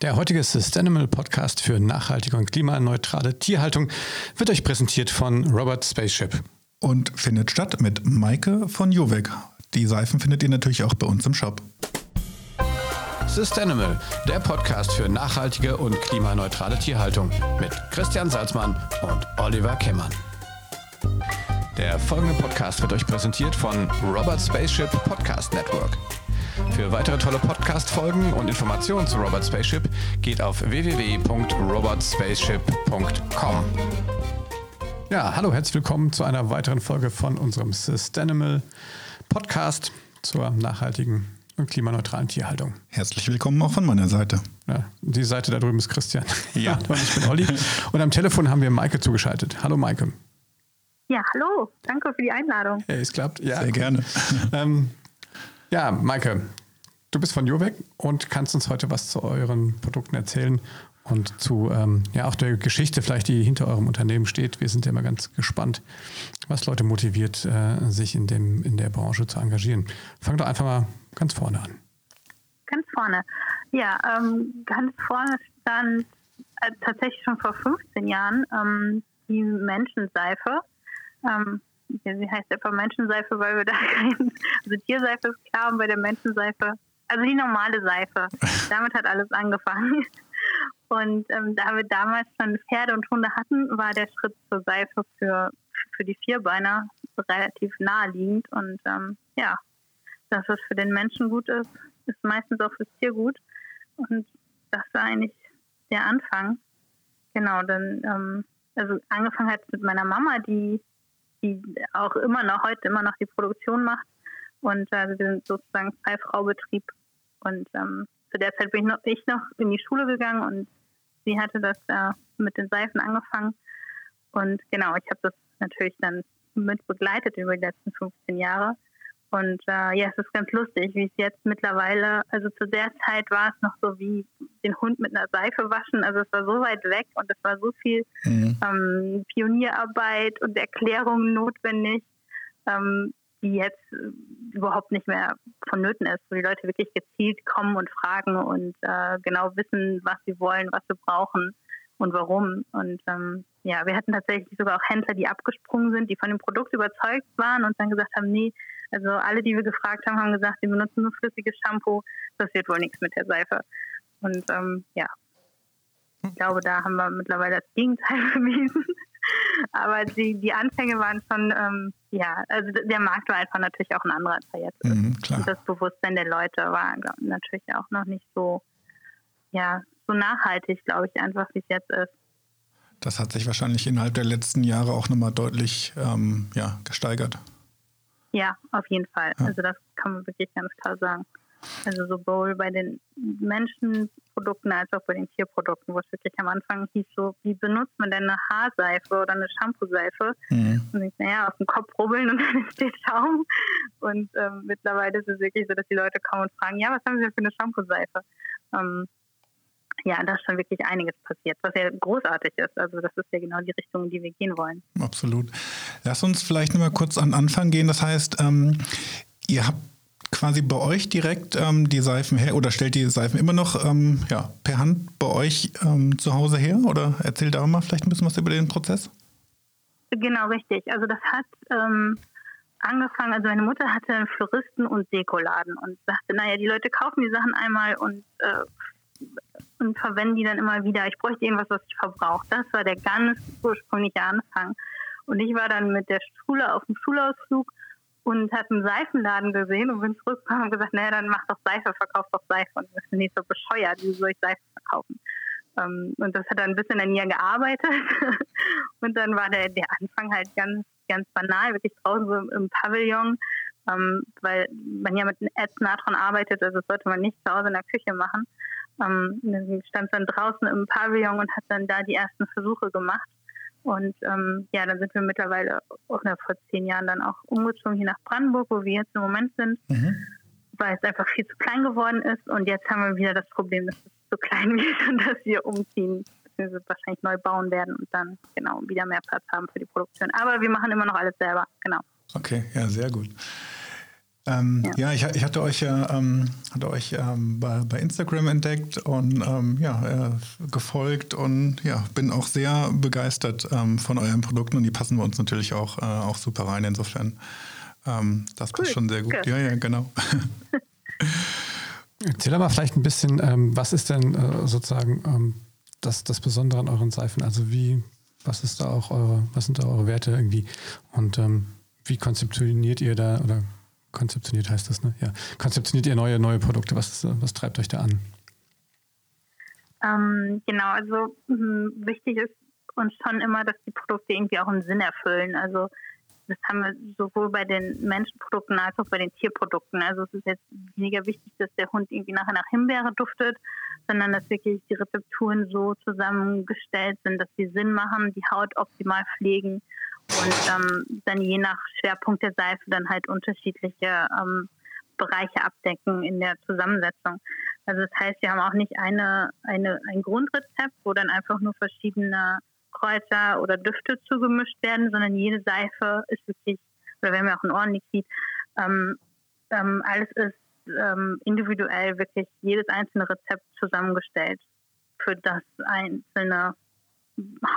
Der heutige Sustainable Podcast für nachhaltige und klimaneutrale Tierhaltung wird euch präsentiert von Robert Spaceship. Und findet statt mit Maike von Jovec. Die Seifen findet ihr natürlich auch bei uns im Shop. Sustainable, der Podcast für nachhaltige und klimaneutrale Tierhaltung mit Christian Salzmann und Oliver Kemmern. Der folgende Podcast wird euch präsentiert von Robert Spaceship Podcast Network. Für weitere tolle Podcast-Folgen und Informationen zu Robot Spaceship geht auf www.robotspaceship.com. Ja, hallo, herzlich willkommen zu einer weiteren Folge von unserem Sustainable Podcast zur nachhaltigen und klimaneutralen Tierhaltung. Herzlich willkommen auch von meiner Seite. Ja, die Seite da drüben ist Christian. Ja. und ich bin Olli. Und am Telefon haben wir Maike zugeschaltet. Hallo Maike. Ja, hallo. Danke für die Einladung. Ja, es klappt. Ja. Sehr gerne. ähm, ja, Maike, du bist von Jovec und kannst uns heute was zu euren Produkten erzählen und zu ähm, ja auch der Geschichte vielleicht, die hinter eurem Unternehmen steht. Wir sind ja immer ganz gespannt, was Leute motiviert, äh, sich in, dem, in der Branche zu engagieren. Fang doch einfach mal ganz vorne an. Ganz vorne. Ja, ähm, ganz vorne stand äh, tatsächlich schon vor 15 Jahren ähm, die Menschenseife. Ähm, sie heißt einfach Menschenseife, weil wir da kein, also Tierseife ist klar und bei der Menschenseife, also die normale Seife. Damit hat alles angefangen. Und ähm, da wir damals schon Pferde und Hunde hatten, war der Schritt zur Seife für, für die Vierbeiner relativ naheliegend. Und ähm, ja, dass es für den Menschen gut ist, ist meistens auch fürs Tier gut. Und das war eigentlich der Anfang. Genau, dann, ähm, also angefangen hat mit meiner Mama, die die auch immer noch heute immer noch die Produktion macht. Und also wir sind sozusagen Zwei-Frau-Betrieb. Und ähm, zu der Zeit bin ich noch, ich noch in die Schule gegangen und sie hatte das äh, mit den Seifen angefangen. Und genau, ich habe das natürlich dann mit begleitet über die letzten 15 Jahre. Und äh, ja, es ist ganz lustig, wie es jetzt mittlerweile, also zu der Zeit war es noch so wie den Hund mit einer Seife waschen. Also es war so weit weg und es war so viel mhm. ähm, Pionierarbeit und Erklärungen notwendig, ähm, die jetzt äh, überhaupt nicht mehr vonnöten ist, wo die Leute wirklich gezielt kommen und fragen und äh, genau wissen, was sie wollen, was sie brauchen und warum. Und ähm, ja, wir hatten tatsächlich sogar auch Händler, die abgesprungen sind, die von dem Produkt überzeugt waren und dann gesagt haben, nee, also alle, die wir gefragt haben, haben gesagt, sie benutzen nur flüssiges Shampoo, das wird wohl nichts mit der Seife. Und ähm, ja, ich glaube, da haben wir mittlerweile das Gegenteil bewiesen. Aber die, die Anfänge waren schon, ähm, ja, also der Markt war einfach natürlich auch ein anderer, als er jetzt ist. Mhm, Und das Bewusstsein der Leute war natürlich auch noch nicht so, ja, so nachhaltig, glaube ich, einfach, wie es jetzt ist. Das hat sich wahrscheinlich innerhalb der letzten Jahre auch nochmal deutlich ähm, ja, gesteigert. Ja, auf jeden Fall. Ja. Also das kann man wirklich ganz klar sagen. Also sowohl bei den Menschenprodukten als auch bei den Tierprodukten, wo es wirklich am Anfang hieß so, wie benutzt man denn eine Haarseife oder eine Shampoo-Seife? Mhm. Und ich, naja, auf den Kopf rubbeln und dann entsteht Schaum. Und ähm, mittlerweile ist es wirklich so, dass die Leute kommen und fragen, ja, was haben Sie denn für eine Shampoo-Seife? Ähm, ja, da ist schon wirklich einiges passiert, was ja großartig ist. Also das ist ja genau die Richtung, in die wir gehen wollen. Absolut. Lass uns vielleicht noch mal kurz an Anfang gehen. Das heißt, ähm, ihr habt quasi bei euch direkt ähm, die Seifen her oder stellt die Seifen immer noch ähm, ja, per Hand bei euch ähm, zu Hause her? Oder erzählt da mal vielleicht ein bisschen was über den Prozess? Genau, richtig. Also das hat ähm, angefangen, also meine Mutter hatte einen Floristen- und Dekoladen und sagte, naja, die Leute kaufen die Sachen einmal und, äh, und verwenden die dann immer wieder. Ich bräuchte irgendwas, was ich verbrauche. Das war der ganz ursprüngliche Anfang. Und ich war dann mit der Schule auf dem Schulausflug und hat einen Seifenladen gesehen und bin zurückgekommen und gesagt, naja, dann mach doch Seife, verkauf doch Seife. Und das ist nicht so bescheuert, wie soll ich Seife verkaufen? Ähm, und das hat dann ein bisschen an ihr gearbeitet. und dann war der, der Anfang halt ganz, ganz banal, wirklich draußen so im, Pavillon, ähm, weil man ja mit Ätznatron arbeitet, also das sollte man nicht zu Hause in der Küche machen. Ähm, dann stand dann draußen im Pavillon und hat dann da die ersten Versuche gemacht. Und ähm, ja, dann sind wir mittlerweile oder vor zehn Jahren dann auch umgezogen hier nach Brandenburg, wo wir jetzt im Moment sind, mhm. weil es einfach viel zu klein geworden ist. Und jetzt haben wir wieder das Problem, dass es zu klein wird und dass wir umziehen, beziehungsweise wahrscheinlich neu bauen werden und dann genau wieder mehr Platz haben für die Produktion. Aber wir machen immer noch alles selber, genau. Okay, ja, sehr gut. Ähm, ja. ja, ich, ich, hatte euch ja ähm, hatte euch ähm, bei, bei, Instagram entdeckt und ähm, ja, äh, gefolgt und ja, bin auch sehr begeistert ähm, von euren Produkten und die passen bei uns natürlich auch, äh, auch super rein. Insofern, ähm, das cool. passt schon sehr gut. Ja, ja, genau. Erzähl aber vielleicht ein bisschen, was ist denn äh, sozusagen das, das Besondere an euren Seifen? Also wie, was ist da auch eure, was sind da eure Werte irgendwie? Und wie konzeptioniert ihr da oder konzeptioniert heißt das, ne? Ja. Konzeptioniert ihr neue, neue Produkte? Was, was treibt euch da an? Ähm, genau, also mh, wichtig ist uns schon immer, dass die Produkte irgendwie auch einen Sinn erfüllen. Also das haben wir sowohl bei den Menschenprodukten als auch bei den Tierprodukten. Also es ist jetzt weniger wichtig, dass der Hund irgendwie nachher nach Himbeere duftet, sondern dass wirklich die Rezepturen so zusammengestellt sind, dass sie Sinn machen, die Haut optimal pflegen und ähm, dann je nach Schwerpunkt der Seife dann halt unterschiedliche ähm, Bereiche abdecken in der Zusammensetzung. Also das heißt, wir haben auch nicht eine, eine, ein Grundrezept, wo dann einfach nur verschiedene Kräuter oder Düfte zugemischt werden, sondern jede Seife ist wirklich, oder wenn man auch ein Ohrenliquid, ähm, ähm, alles ist ähm, individuell wirklich jedes einzelne Rezept zusammengestellt für das einzelne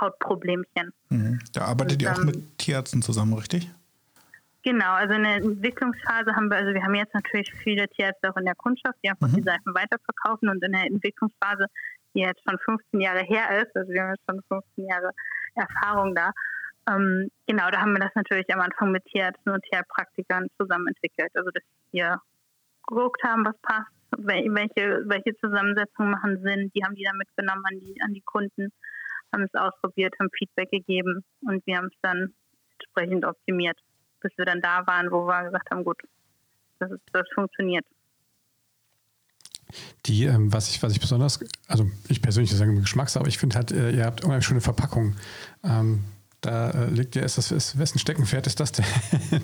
Hautproblemchen. Mhm. Da arbeitet und, ihr auch mit Tierärzten zusammen, richtig? Genau, also in der Entwicklungsphase haben wir, also wir haben jetzt natürlich viele Tierärzte auch in der Kundschaft, die einfach mhm. die Seifen weiterverkaufen und in der Entwicklungsphase, die jetzt schon 15 Jahre her ist, also wir haben jetzt schon 15 Jahre Erfahrung da, ähm, genau, da haben wir das natürlich am Anfang mit Tierärzten und Tierpraktikern zusammen entwickelt, also dass wir geguckt haben, was passt, welche, welche Zusammensetzungen machen Sinn, die haben die dann mitgenommen an die, an die Kunden haben es ausprobiert, haben Feedback gegeben und wir haben es dann entsprechend optimiert, bis wir dann da waren, wo wir gesagt haben, gut, das, ist, das funktioniert. Die, ähm, was ich, was ich besonders, also ich persönlich sage Geschmacks, aber ich finde halt, äh, ihr habt unheimlich schöne Verpackung. Ähm, da äh, legt ihr, ist das, ist, wessen Steckenpferd ist das denn?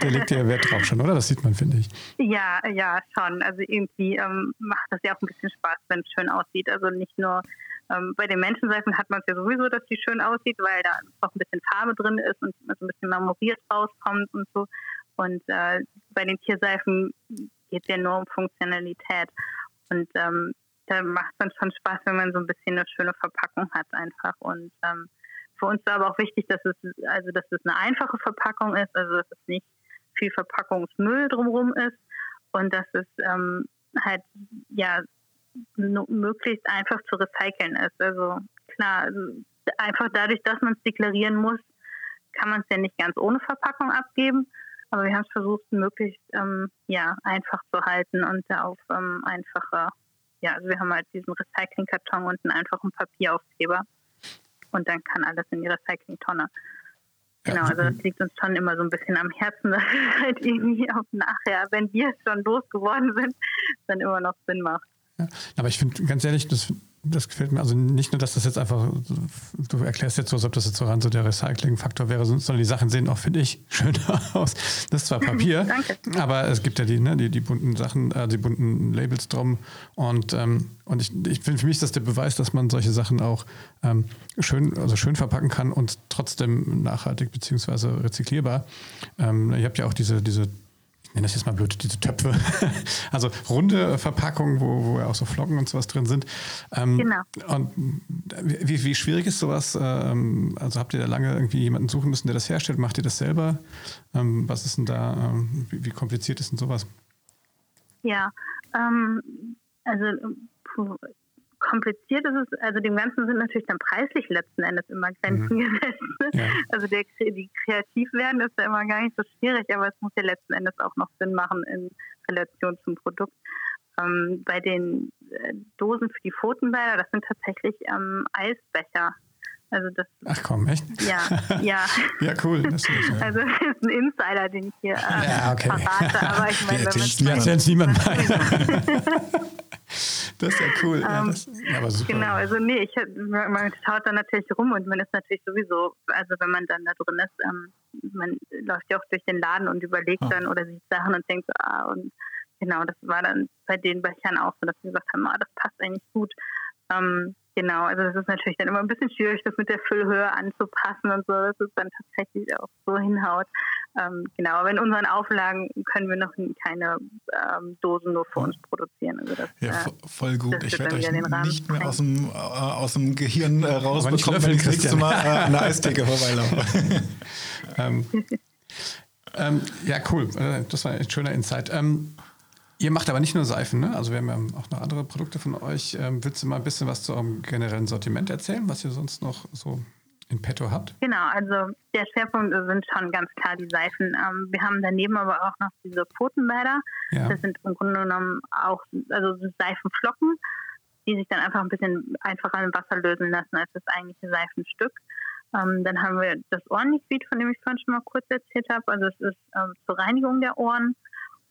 da legt ihr Wert drauf schon, oder? Das sieht man, finde ich. Ja, ja, schon. Also irgendwie ähm, macht das ja auch ein bisschen Spaß, wenn es schön aussieht. Also nicht nur ähm, bei den Menschenseifen hat man es ja sowieso, dass die schön aussieht, weil da auch ein bisschen Farbe drin ist und so ein bisschen marmoriert rauskommt und so. Und äh, bei den Tierseifen geht es ja nur um Funktionalität. Und ähm, da macht es dann schon Spaß, wenn man so ein bisschen eine schöne Verpackung hat einfach. Und ähm, für uns war aber auch wichtig, dass es also dass es eine einfache Verpackung ist, also dass es nicht viel Verpackungsmüll drumherum ist und dass es ähm, halt ja möglichst einfach zu recyceln ist. Also klar, also einfach dadurch, dass man es deklarieren muss, kann man es ja nicht ganz ohne Verpackung abgeben. Aber wir haben es versucht, möglichst ähm, ja, einfach zu halten und auf ähm, einfache, ja, also wir haben halt diesen Recyclingkarton und einen einfachen Papieraufkleber. Und dann kann alles in die Recyclingtonne. Genau, also das liegt uns schon immer so ein bisschen am Herzen, dass es halt irgendwie auch nachher, wenn wir schon losgeworden sind, dann immer noch Sinn macht. Ja. Aber ich finde, ganz ehrlich, das, das gefällt mir. Also nicht nur, dass das jetzt einfach, du erklärst jetzt so, als ob das jetzt so ran so der Recycling-Faktor wäre, sondern die Sachen sehen auch, finde ich, schöner aus. Das ist zwar Papier, aber es gibt ja die, ne, die, die bunten Sachen, äh, die bunten Labels drum. Und, ähm, und ich, ich finde, für mich ist das der Beweis, dass man solche Sachen auch ähm, schön, also schön verpacken kann und trotzdem nachhaltig bzw. rezyklierbar. Ähm, ihr habt ja auch diese, diese nenne das jetzt mal blöd, diese Töpfe. also runde Verpackungen, wo, wo ja auch so Flocken und sowas drin sind. Ähm, genau. Und wie, wie schwierig ist sowas? Ähm, also habt ihr da lange irgendwie jemanden suchen müssen, der das herstellt? Macht ihr das selber? Ähm, was ist denn da, ähm, wie, wie, kompliziert ist denn sowas? Ja, ähm, also kompliziert ist es, also dem Ganzen sind natürlich dann preislich letzten Endes immer Grenzen mhm. gesetzt. Ja. Also der, die kreativ werden ist ja immer gar nicht so schwierig, aber es muss ja letzten Endes auch noch Sinn machen in Relation zum Produkt. Ähm, bei den äh, Dosen für die Pfotenbäder, das sind tatsächlich ähm, Eisbecher. Also das, Ach komm, echt? Ja, ja. ja, cool. Das ist, ja. Also das ist ein Insider, den ich hier äh, ja, okay. verrate, aber ich meine, wenn man es niemand Das ist ja cool. Ja, ähm, das, aber super. Genau, also nee, ich, man schaut da natürlich rum und man ist natürlich sowieso, also wenn man dann da drin ist, ähm, man läuft ja auch durch den Laden und überlegt ah. dann oder sieht Sachen und denkt so, ah, und genau, das war dann bei den Bechern auch so, dass wir gesagt haben, ah, das passt eigentlich gut. Ähm, genau, also das ist natürlich dann immer ein bisschen schwierig, das mit der Füllhöhe anzupassen und so, dass es dann tatsächlich auch so hinhaut. Ähm, genau, aber in unseren Auflagen können wir noch keine ähm, Dosen nur für uns produzieren. Also das, ja, äh, voll gut. Ich werde euch nicht mehr aus dem, äh, aus dem Gehirn äh, rausbekommen, wenn ich das nächste Mal äh, der Eistheke vorbeilaufe. ähm, ähm, ja, cool. Äh, das war ein schöner Insight. Ihr macht aber nicht nur Seifen, ne? Also wir haben ja auch noch andere Produkte von euch. Ähm, willst du mal ein bisschen was zu eurem generellen Sortiment erzählen, was ihr sonst noch so in petto habt? Genau, also der Schwerpunkt sind schon ganz klar die Seifen. Ähm, wir haben daneben aber auch noch diese Pfotenbäder. Ja. Das sind im Grunde genommen auch also Seifenflocken, die sich dann einfach ein bisschen einfacher im Wasser lösen lassen als das eigentliche Seifenstück. Ähm, dann haben wir das Ohrenliquid, von dem ich vorhin schon mal kurz erzählt habe. Also es ist ähm, zur Reinigung der Ohren.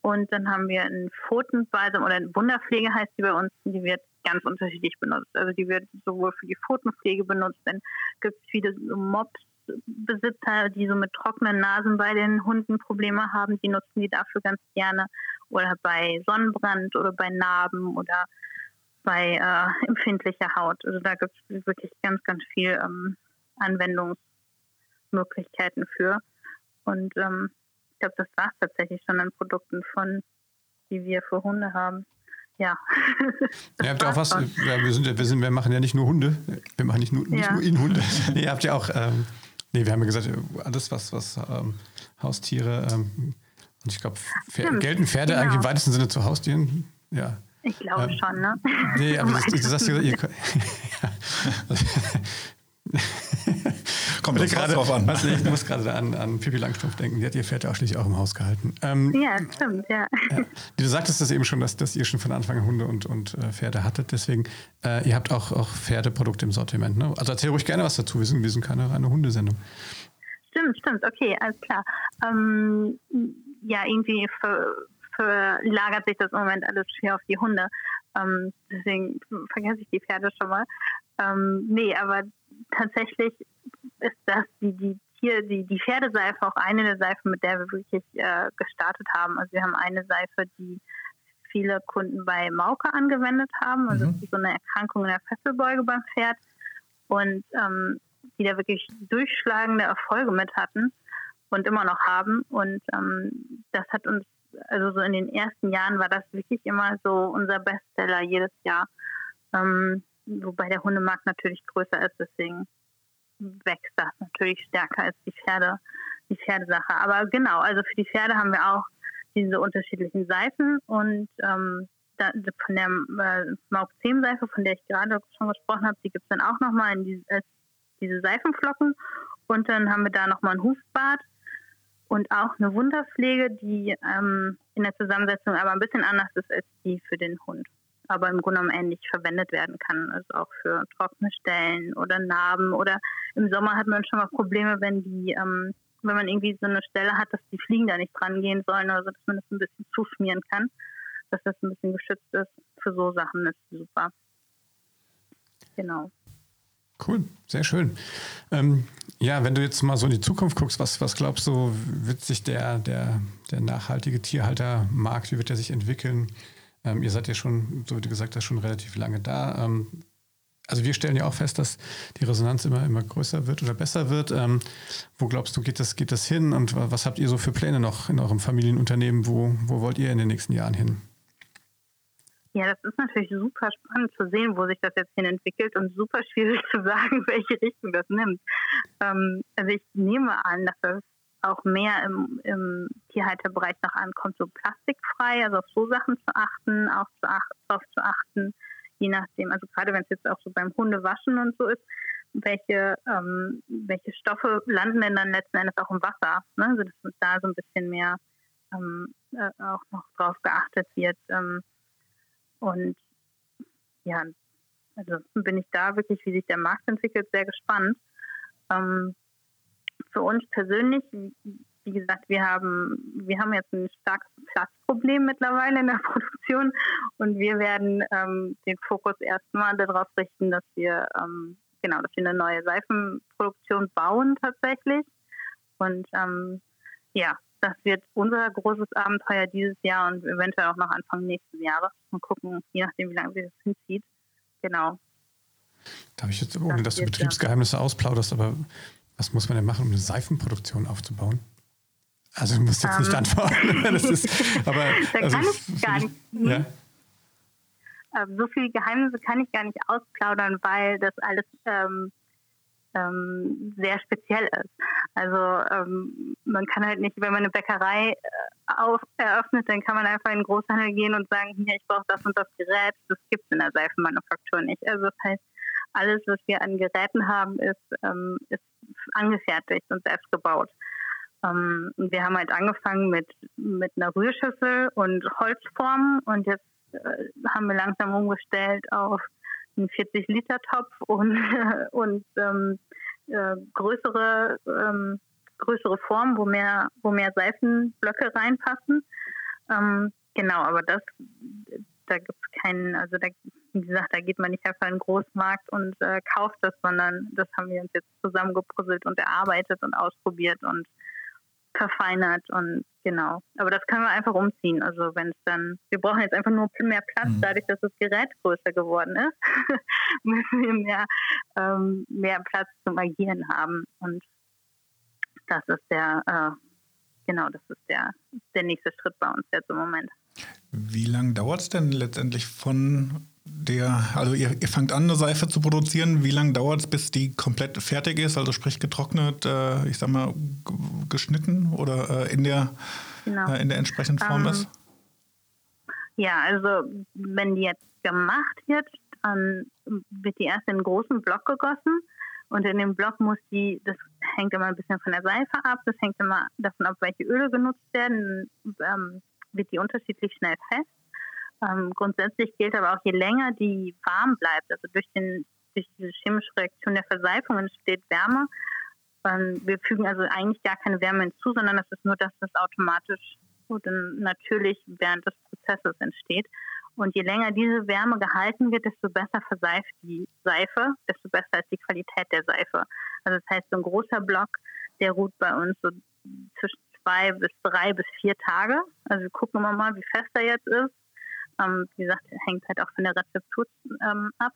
Und dann haben wir ein Pfotenbalsam oder eine Wunderpflege heißt die bei uns, die wird ganz unterschiedlich benutzt. Also die wird sowohl für die Pfotenpflege benutzt, dann gibt es viele Mops-Besitzer, die so mit trockenen Nasen bei den Hunden Probleme haben, die nutzen die dafür ganz gerne. Oder bei Sonnenbrand oder bei Narben oder bei äh, empfindlicher Haut. Also da gibt es wirklich ganz, ganz viel ähm, Anwendungsmöglichkeiten für. Und ähm, glaube, das war es tatsächlich schon an Produkten von, die wir für Hunde haben. Ja. ihr habt ja auch was, ja, wir, sind, wir, sind, wir machen ja nicht nur Hunde, wir machen nicht nur, nicht ja. nur in Hunde. nee, ihr habt ja auch, ähm, nee, wir haben ja gesagt, alles, was, was ähm, Haustiere, ähm, und ich glaube, gelten Pferde genau. eigentlich im weitesten Sinne zu Haustieren? Ja. Ich glaube ähm, schon, ne? Nee, aber das, du sagst, ihr, ihr, Kommt gerade drauf an. Was, ich muss gerade an, an Pippi Langstrumpf denken. Die hat ihr Pferd ja auch schließlich auch im Haus gehalten. Ähm, ja, stimmt, ja. ja. Du sagtest das eben schon, dass, dass ihr schon von Anfang an Hunde und, und äh, Pferde hattet. Deswegen, äh, ihr habt auch, auch Pferdeprodukte im Sortiment. Ne? Also erzähl ruhig gerne was dazu. Wir sind, wir sind keine reine Hundesendung. Stimmt, stimmt. Okay, alles klar. Ähm, ja, irgendwie verlagert sich das im Moment alles schwer auf die Hunde. Ähm, deswegen vergesse ich die Pferde schon mal. Ähm, nee, aber tatsächlich ist das die, die hier die, die Pferdeseife auch eine der Seifen, mit der wir wirklich äh, gestartet haben. Also wir haben eine Seife, die viele Kunden bei Mauke angewendet haben. Also mhm. so eine Erkrankung in der Fesselbeuge beim Pferd und ähm, die da wirklich durchschlagende Erfolge mit hatten und immer noch haben. Und ähm, das hat uns, also so in den ersten Jahren war das wirklich immer so unser Bestseller jedes Jahr. Ähm, wobei der Hundemarkt natürlich größer ist, deswegen wächst das natürlich stärker als die Pferde, die Pferdesache. Aber genau, also für die Pferde haben wir auch diese unterschiedlichen Seifen und ähm, da, von der äh, Mauk 10 Seife, von der ich gerade schon gesprochen habe, die gibt es dann auch nochmal in die, äh, diese Seifenflocken und dann haben wir da nochmal ein Hufbad und auch eine Wunderpflege, die ähm, in der Zusammensetzung aber ein bisschen anders ist als die für den Hund aber im Grunde genommen ähnlich verwendet werden kann. Also auch für trockene Stellen oder Narben oder im Sommer hat man schon mal Probleme, wenn die, ähm, wenn man irgendwie so eine Stelle hat, dass die Fliegen da nicht dran gehen sollen oder so, dass man das ein bisschen zuschmieren kann, dass das ein bisschen geschützt ist. Für so Sachen ist super. Genau. Cool, sehr schön. Ähm, ja, wenn du jetzt mal so in die Zukunft guckst, was, was glaubst du, wird sich der, der, der nachhaltige Tierhaltermarkt, wie wird der sich entwickeln? Ähm, ihr seid ja schon, so wie du gesagt hast, schon relativ lange da. Ähm, also wir stellen ja auch fest, dass die Resonanz immer, immer größer wird oder besser wird. Ähm, wo glaubst du, geht das, geht das hin und was habt ihr so für Pläne noch in eurem Familienunternehmen? Wo, wo wollt ihr in den nächsten Jahren hin? Ja, das ist natürlich super spannend zu sehen, wo sich das jetzt hin entwickelt und super schwierig zu sagen, welche Richtung das nimmt. Ähm, also ich nehme an, dass das auch mehr im, im Tierhalterbereich noch ankommt, so plastikfrei, also auf so Sachen zu achten, auch zu ach, darauf zu achten, je nachdem, also gerade wenn es jetzt auch so beim Hundewaschen und so ist, welche, ähm, welche Stoffe landen denn dann letzten Endes auch im Wasser, ne? also dass da so ein bisschen mehr ähm, äh, auch noch drauf geachtet wird. Ähm, und ja, also bin ich da wirklich, wie sich der Markt entwickelt, sehr gespannt. Ähm, für uns persönlich, wie gesagt, wir haben, wir haben jetzt ein starkes Platzproblem mittlerweile in der Produktion und wir werden ähm, den Fokus erstmal darauf richten, dass wir ähm, genau, dass wir eine neue Seifenproduktion bauen tatsächlich. Und ähm, ja, das wird unser großes Abenteuer dieses Jahr und eventuell auch noch Anfang nächsten Jahres. Mal gucken, je nachdem, wie lange sich das hinzieht. Genau. Darf ich jetzt, ohne dass du Betriebsgeheimnisse ausplauderst, aber was muss man denn machen, um eine Seifenproduktion aufzubauen? Also du musst jetzt nicht ähm. antworten. das ist, aber, da also, kann ich gar nicht. Ja? Ähm, so viele Geheimnisse kann ich gar nicht ausplaudern, weil das alles ähm, ähm, sehr speziell ist. Also ähm, man kann halt nicht, wenn man eine Bäckerei äh, auf, eröffnet, dann kann man einfach in den Großhandel gehen und sagen, hier, ich brauche das und das Gerät. Das gibt es in der Seifenmanufaktur nicht. Also das heißt, alles, was wir an Geräten haben, ist, ähm, ist angefertigt und selbst gebaut. Ähm, wir haben halt angefangen mit, mit einer Rührschüssel und Holzformen und jetzt äh, haben wir langsam umgestellt auf einen 40-Liter-Topf und, und ähm, äh, größere, ähm, größere Formen, wo mehr, wo mehr Seifenblöcke reinpassen. Ähm, genau, aber das, da gibt es keinen, also da, wie gesagt, da geht man nicht einfach in den Großmarkt und äh, kauft das, sondern das haben wir uns jetzt zusammengepuzzelt und erarbeitet und ausprobiert und verfeinert und genau. Aber das können wir einfach umziehen. Also wenn es dann, wir brauchen jetzt einfach nur mehr Platz, mhm. dadurch, dass das Gerät größer geworden ist, müssen wir mehr, ähm, mehr Platz zum Agieren haben. Und das ist der, äh, genau, das ist der, der nächste Schritt bei uns jetzt im Moment. Wie lange dauert es denn letztendlich von der, also ihr, ihr fangt an, eine Seife zu produzieren. Wie lange dauert es, bis die komplett fertig ist? Also sprich getrocknet, äh, ich sag mal, geschnitten oder äh, in, der, genau. äh, in der entsprechenden Form ähm, ist? Ja, also wenn die jetzt gemacht wird, dann wird die erst in einen großen Block gegossen. Und in dem Block muss die, das hängt immer ein bisschen von der Seife ab, das hängt immer davon ab, welche Öle genutzt werden, ähm, wird die unterschiedlich schnell fest. Ähm, grundsätzlich gilt aber auch, je länger die warm bleibt, also durch, den, durch diese chemische Reaktion der Verseifung entsteht Wärme. Ähm, wir fügen also eigentlich gar keine Wärme hinzu, sondern es ist nur, dass das automatisch und natürlich während des Prozesses entsteht. Und je länger diese Wärme gehalten wird, desto besser verseift die Seife, desto besser ist die Qualität der Seife. Also das heißt, so ein großer Block, der ruht bei uns so zwischen zwei bis drei bis vier Tage. Also wir gucken immer mal, wie fest er jetzt ist. Ähm, wie gesagt, hängt halt auch von der Rezeptur ähm, ab.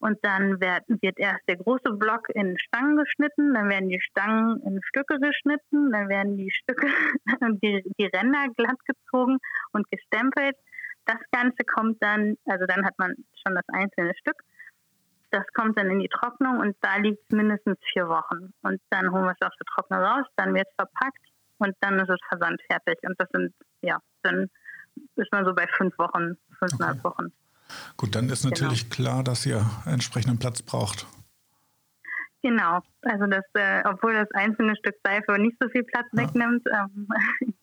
Und dann wird, wird erst der große Block in Stangen geschnitten, dann werden die Stangen in Stücke geschnitten, dann werden die Stücke, die, die Ränder glatt gezogen und gestempelt. Das Ganze kommt dann, also dann hat man schon das einzelne Stück. Das kommt dann in die Trocknung und da liegt es mindestens vier Wochen. Und dann holen wir es aus der Trocknung raus, dann wird es verpackt und dann ist es versandfertig. Und das sind, ja, dann ist man so bei fünf Wochen, fünfeinhalb okay. Wochen. Gut, dann ist natürlich genau. klar, dass ihr entsprechenden Platz braucht. Genau, also das, äh, obwohl das einzelne Stück Seife nicht so viel Platz ja. wegnimmt, ähm,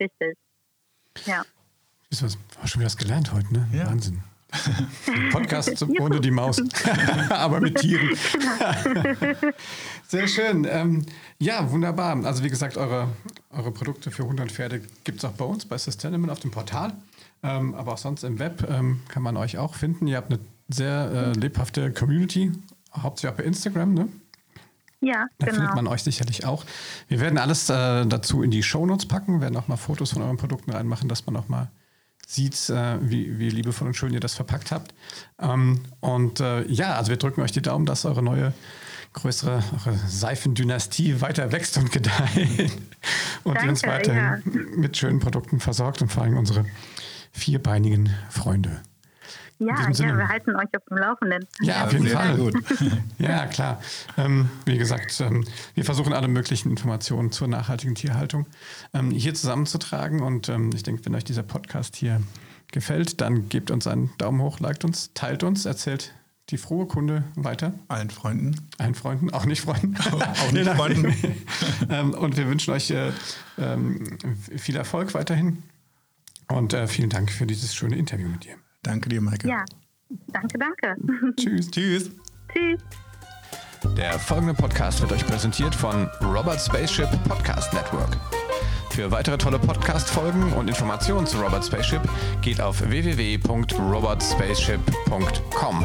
richtig. Ja. Ist was, schon wieder was gelernt heute, ne? Ja. Wahnsinn. Podcast ohne die Maus, aber mit Tieren. Sehr schön. Ähm, ja, wunderbar. Also wie gesagt, eure, eure Produkte für Hunde und Pferde gibt es auch bei uns, bei Sustainable auf dem Portal. Ähm, aber auch sonst im Web ähm, kann man euch auch finden. Ihr habt eine sehr äh, lebhafte Community, hauptsächlich auch bei Instagram, ne? Ja, da genau. findet man euch sicherlich auch. Wir werden alles äh, dazu in die Shownotes packen, werden auch mal Fotos von euren Produkten reinmachen, dass man auch mal sieht, äh, wie, wie liebevoll und schön ihr das verpackt habt. Ähm, und äh, ja, also wir drücken euch die Daumen, dass eure neue größere eure Seifendynastie weiter wächst und gedeiht und Danke, ihr uns weiterhin ja. mit schönen Produkten versorgt und vor allem unsere vierbeinigen Freunde. Ja, ja, wir halten euch auf dem Laufenden. Ja, auf jeden Fall. Gut. ja, klar. Ähm, wie gesagt, ähm, wir versuchen alle möglichen Informationen zur nachhaltigen Tierhaltung ähm, hier zusammenzutragen. Und ähm, ich denke, wenn euch dieser Podcast hier gefällt, dann gebt uns einen Daumen hoch, liked uns, teilt uns, erzählt die frohe Kunde weiter. Allen Freunden. Allen Freunden, auch nicht Freunden. auch nicht Freunden. Ähm, und wir wünschen euch äh, ähm, viel Erfolg weiterhin. Und äh, vielen Dank für dieses schöne Interview mit dir. Danke dir, Maike. Ja, danke, danke. Tschüss. Tschüss. Tschüss. Der folgende Podcast wird euch präsentiert von Robert Spaceship Podcast Network. Für weitere tolle Podcast-Folgen und Informationen zu Robert Spaceship geht auf www.robotspaceship.com.